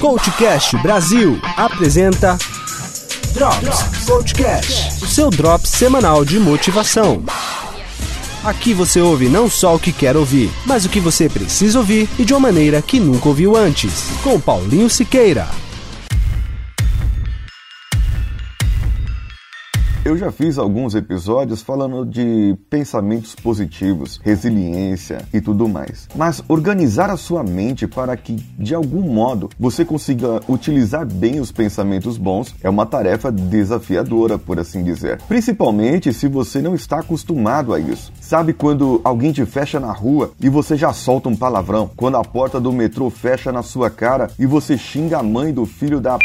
Coachcast Brasil apresenta Drops Coachcast, o seu drops semanal de motivação. Aqui você ouve não só o que quer ouvir, mas o que você precisa ouvir e de uma maneira que nunca ouviu antes. Com Paulinho Siqueira. Eu já fiz alguns episódios falando de pensamentos positivos, resiliência e tudo mais. Mas organizar a sua mente para que, de algum modo, você consiga utilizar bem os pensamentos bons é uma tarefa desafiadora, por assim dizer. Principalmente se você não está acostumado a isso. Sabe quando alguém te fecha na rua e você já solta um palavrão? Quando a porta do metrô fecha na sua cara e você xinga a mãe do filho da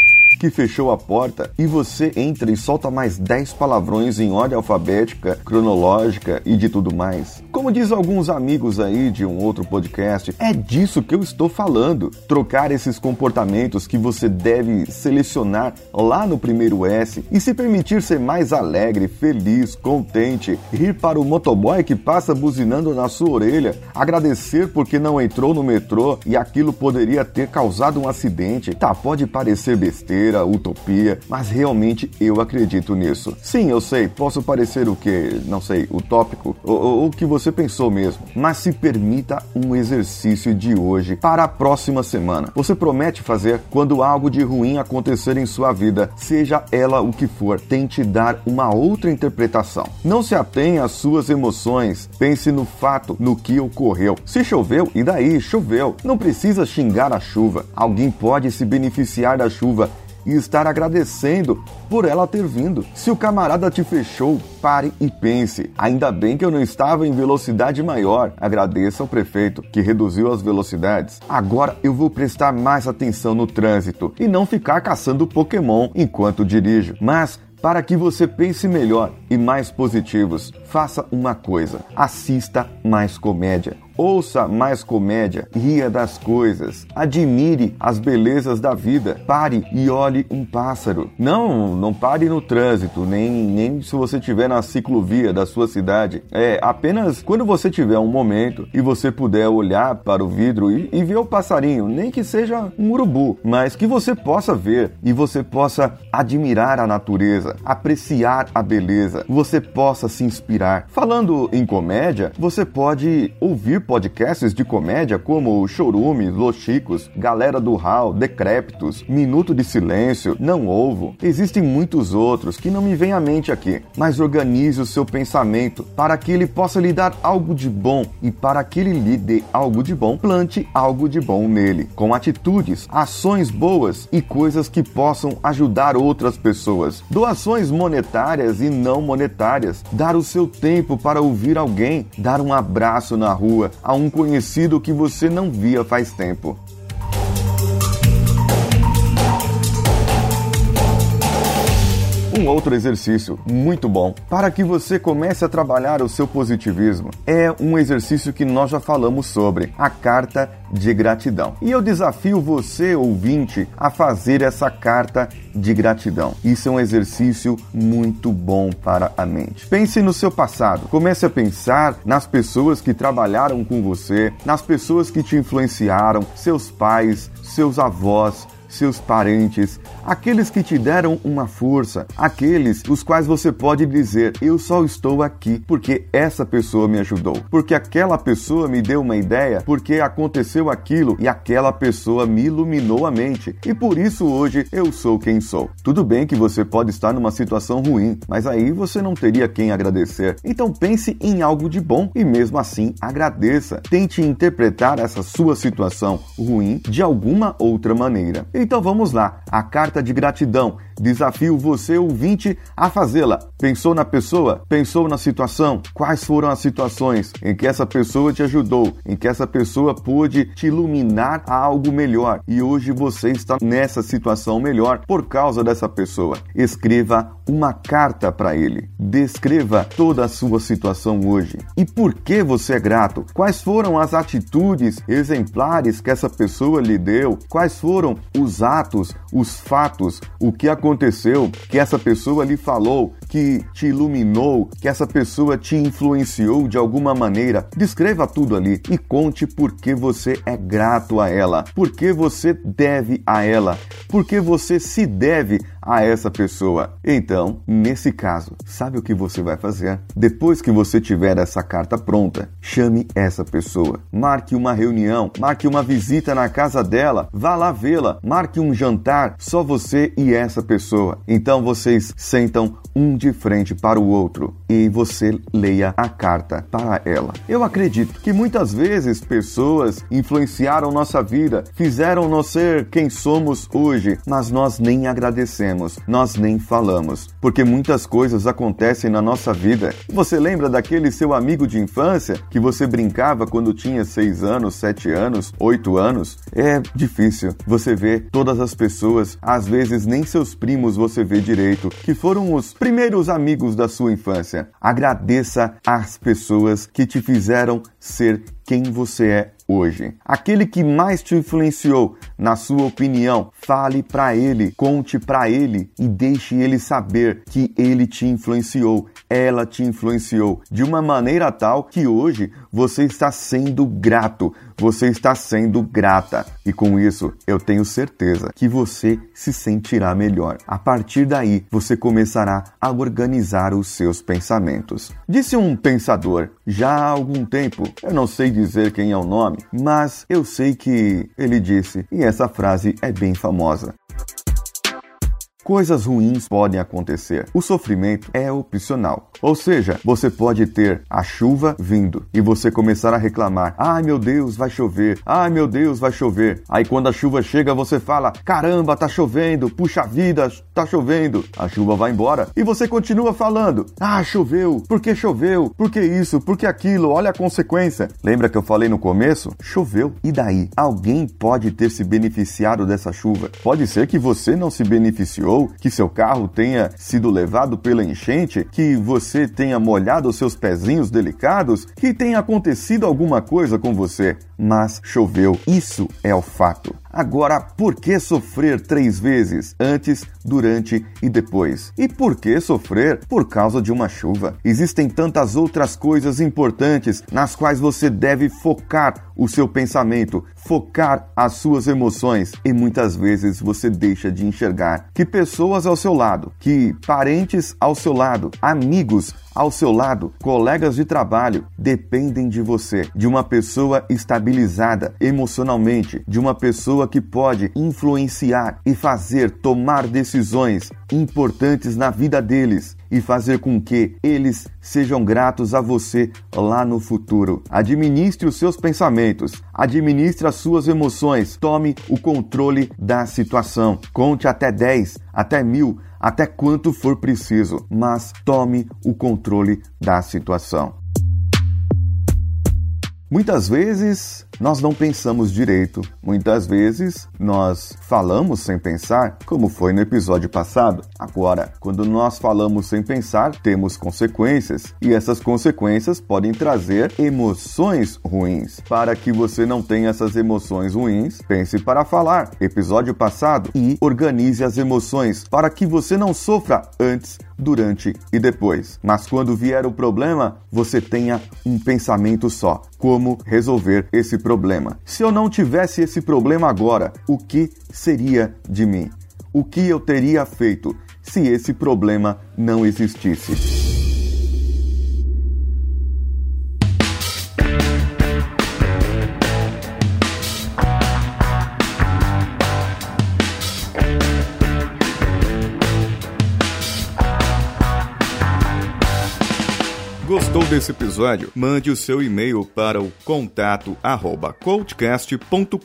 que fechou a porta e você entra e solta mais 10 palavrões em ordem alfabética, cronológica e de tudo mais. Como diz alguns amigos aí de um outro podcast, é disso que eu estou falando. Trocar esses comportamentos que você deve selecionar lá no primeiro S e se permitir ser mais alegre, feliz, contente, rir para o motoboy que passa buzinando na sua orelha, agradecer porque não entrou no metrô e aquilo poderia ter causado um acidente. Tá, pode parecer besteira utopia, mas realmente eu acredito nisso. Sim, eu sei, posso parecer o que, não sei, utópico, ou o que você pensou mesmo, mas se permita um exercício de hoje para a próxima semana. Você promete fazer quando algo de ruim acontecer em sua vida, seja ela o que for, tente dar uma outra interpretação. Não se atenha às suas emoções, pense no fato, no que ocorreu. Se choveu, e daí? Choveu. Não precisa xingar a chuva. Alguém pode se beneficiar da chuva e estar agradecendo por ela ter vindo. Se o camarada te fechou, pare e pense. Ainda bem que eu não estava em velocidade maior. Agradeça ao prefeito que reduziu as velocidades. Agora eu vou prestar mais atenção no trânsito e não ficar caçando Pokémon enquanto dirijo. Mas para que você pense melhor e mais positivos, faça uma coisa: assista mais comédia. Ouça mais comédia, ria das coisas, admire as belezas da vida, pare e olhe um pássaro. Não, não pare no trânsito, nem, nem se você estiver na ciclovia da sua cidade. É apenas quando você tiver um momento e você puder olhar para o vidro e, e ver o passarinho, nem que seja um urubu, mas que você possa ver e você possa admirar a natureza, apreciar a beleza, você possa se inspirar. Falando em comédia, você pode ouvir podcasts de comédia como o Chorume, Los Chicos, Galera do Hall, Decrépitos, Minuto de Silêncio, Não Ovo. Existem muitos outros que não me vêm à mente aqui, mas organize o seu pensamento para que ele possa lhe dar algo de bom. E para que ele lhe dê algo de bom, plante algo de bom nele, com atitudes, ações boas e coisas que possam ajudar outras pessoas. Doações monetárias e não monetárias, dar o seu tempo para ouvir alguém, dar um abraço na rua, a um conhecido que você não via faz tempo. Um outro exercício muito bom para que você comece a trabalhar o seu positivismo é um exercício que nós já falamos sobre, a carta de gratidão. E eu desafio você, ouvinte, a fazer essa carta de gratidão. Isso é um exercício muito bom para a mente. Pense no seu passado. Comece a pensar nas pessoas que trabalharam com você, nas pessoas que te influenciaram, seus pais, seus avós, seus parentes, aqueles que te deram uma força, aqueles os quais você pode dizer: Eu só estou aqui porque essa pessoa me ajudou, porque aquela pessoa me deu uma ideia, porque aconteceu aquilo e aquela pessoa me iluminou a mente e por isso hoje eu sou quem sou. Tudo bem que você pode estar numa situação ruim, mas aí você não teria quem agradecer. Então pense em algo de bom e mesmo assim agradeça. Tente interpretar essa sua situação ruim de alguma outra maneira. Então vamos lá, a carta de gratidão. Desafio você, ouvinte, a fazê-la. Pensou na pessoa? Pensou na situação? Quais foram as situações em que essa pessoa te ajudou, em que essa pessoa pôde te iluminar a algo melhor e hoje você está nessa situação melhor por causa dessa pessoa? Escreva uma carta para ele. Descreva toda a sua situação hoje. E por que você é grato? Quais foram as atitudes exemplares que essa pessoa lhe deu? Quais foram os atos, os fatos, o que aconteceu que essa pessoa lhe falou, que te iluminou, que essa pessoa te influenciou de alguma maneira? Descreva tudo ali e conte por que você é grato a ela, por que você deve a ela, por que você se deve a essa pessoa. Então, nesse caso, sabe o que você vai fazer? Depois que você tiver essa carta pronta, chame essa pessoa. Marque uma reunião, marque uma visita na casa dela, vá lá vê-la, marque um jantar, só você e essa pessoa. Então vocês sentam um de frente para o outro e você leia a carta para ela. Eu acredito que muitas vezes pessoas influenciaram nossa vida, fizeram-nos ser quem somos hoje, mas nós nem agradecemos, nós nem falamos, porque muitas coisas acontecem na nossa vida. Você lembra daquele seu amigo de infância que você brincava quando tinha 6 anos, 7 anos, 8 anos? É difícil. Você vê todas as pessoas, às vezes nem seus primos você vê direito, que foram os primeiros amigos da sua infância. Agradeça às pessoas que te fizeram ser quem você é hoje. Aquele que mais te influenciou, na sua opinião, fale para ele, conte para ele e deixe ele saber que ele te influenciou, ela te influenciou de uma maneira tal que hoje você está sendo grato, você está sendo grata. E com isso, eu tenho certeza que você se sentirá melhor. A partir daí, você começará a organizar os seus pensamentos. Disse um pensador já há algum tempo, eu não sei dizer quem é o nome, mas eu sei que ele disse, e essa frase é bem famosa. Coisas ruins podem acontecer. O sofrimento é opcional. Ou seja, você pode ter a chuva vindo e você começar a reclamar: "Ai, meu Deus, vai chover. Ai, meu Deus, vai chover". Aí quando a chuva chega, você fala: "Caramba, tá chovendo. Puxa vida, tá chovendo". A chuva vai embora e você continua falando: "Ah, choveu. Por que choveu? Por que isso? Por que aquilo? Olha a consequência". Lembra que eu falei no começo? Choveu. E daí? Alguém pode ter se beneficiado dessa chuva. Pode ser que você não se beneficiou que seu carro tenha sido levado pela enchente, que você tenha molhado os seus pezinhos delicados, que tenha acontecido alguma coisa com você, mas choveu. Isso é o fato. Agora, por que sofrer três vezes? Antes, durante e depois. E por que sofrer? Por causa de uma chuva. Existem tantas outras coisas importantes nas quais você deve focar o seu pensamento, focar as suas emoções. E muitas vezes você deixa de enxergar que pessoas ao seu lado, que parentes ao seu lado, amigos ao seu lado, colegas de trabalho dependem de você, de uma pessoa estabilizada emocionalmente, de uma pessoa que pode influenciar e fazer tomar decisões importantes na vida deles e fazer com que eles sejam gratos a você lá no futuro. Administre os seus pensamentos, administre as suas emoções, tome o controle da situação. Conte até 10, até mil, até quanto for preciso, mas tome o controle da situação. Muitas vezes nós não pensamos direito, muitas vezes nós falamos sem pensar, como foi no episódio passado. Agora, quando nós falamos sem pensar, temos consequências e essas consequências podem trazer emoções ruins. Para que você não tenha essas emoções ruins, pense para falar. Episódio passado e organize as emoções para que você não sofra antes durante e depois. Mas quando vier o problema, você tenha um pensamento só: como resolver esse problema. Se eu não tivesse esse problema agora, o que seria de mim? O que eu teria feito se esse problema não existisse? Gostou desse episódio? Mande o seu e-mail para o contato coachcast.com.br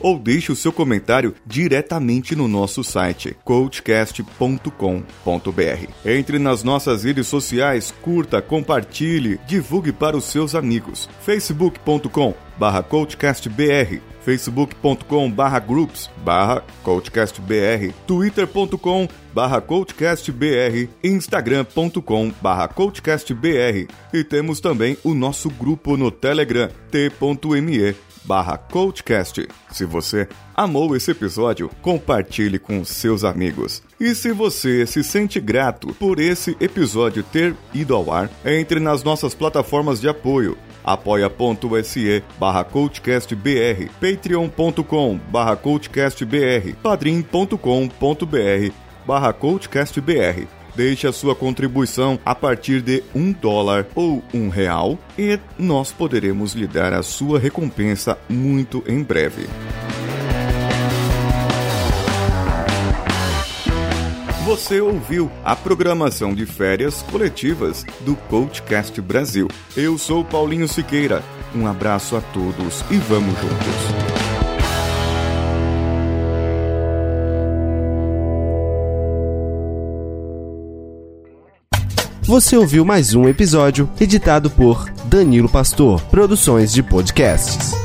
ou deixe o seu comentário diretamente no nosso site coachcast.com.br. Entre nas nossas redes sociais, curta, compartilhe, divulgue para os seus amigos. facebook.com barra coachcastbr facebook.com barra groups barra coachcastbr, twitter.com barra coachcastbr, instagram.com barra coachcastbr e temos também o nosso grupo no Telegram, t.me barra coachcast. Se você amou esse episódio, compartilhe com seus amigos. E se você se sente grato por esse episódio ter ido ao ar, entre nas nossas plataformas de apoio apoia.se barra coachcastbr, patreon.com barra coachcastbr, padrim.com.br barra coachcastbr. Deixe a sua contribuição a partir de um dólar ou um real e nós poderemos lhe dar a sua recompensa muito em breve. Você ouviu a programação de férias coletivas do Coachcast Brasil. Eu sou Paulinho Siqueira. Um abraço a todos e vamos juntos. Você ouviu mais um episódio editado por Danilo Pastor, Produções de Podcasts.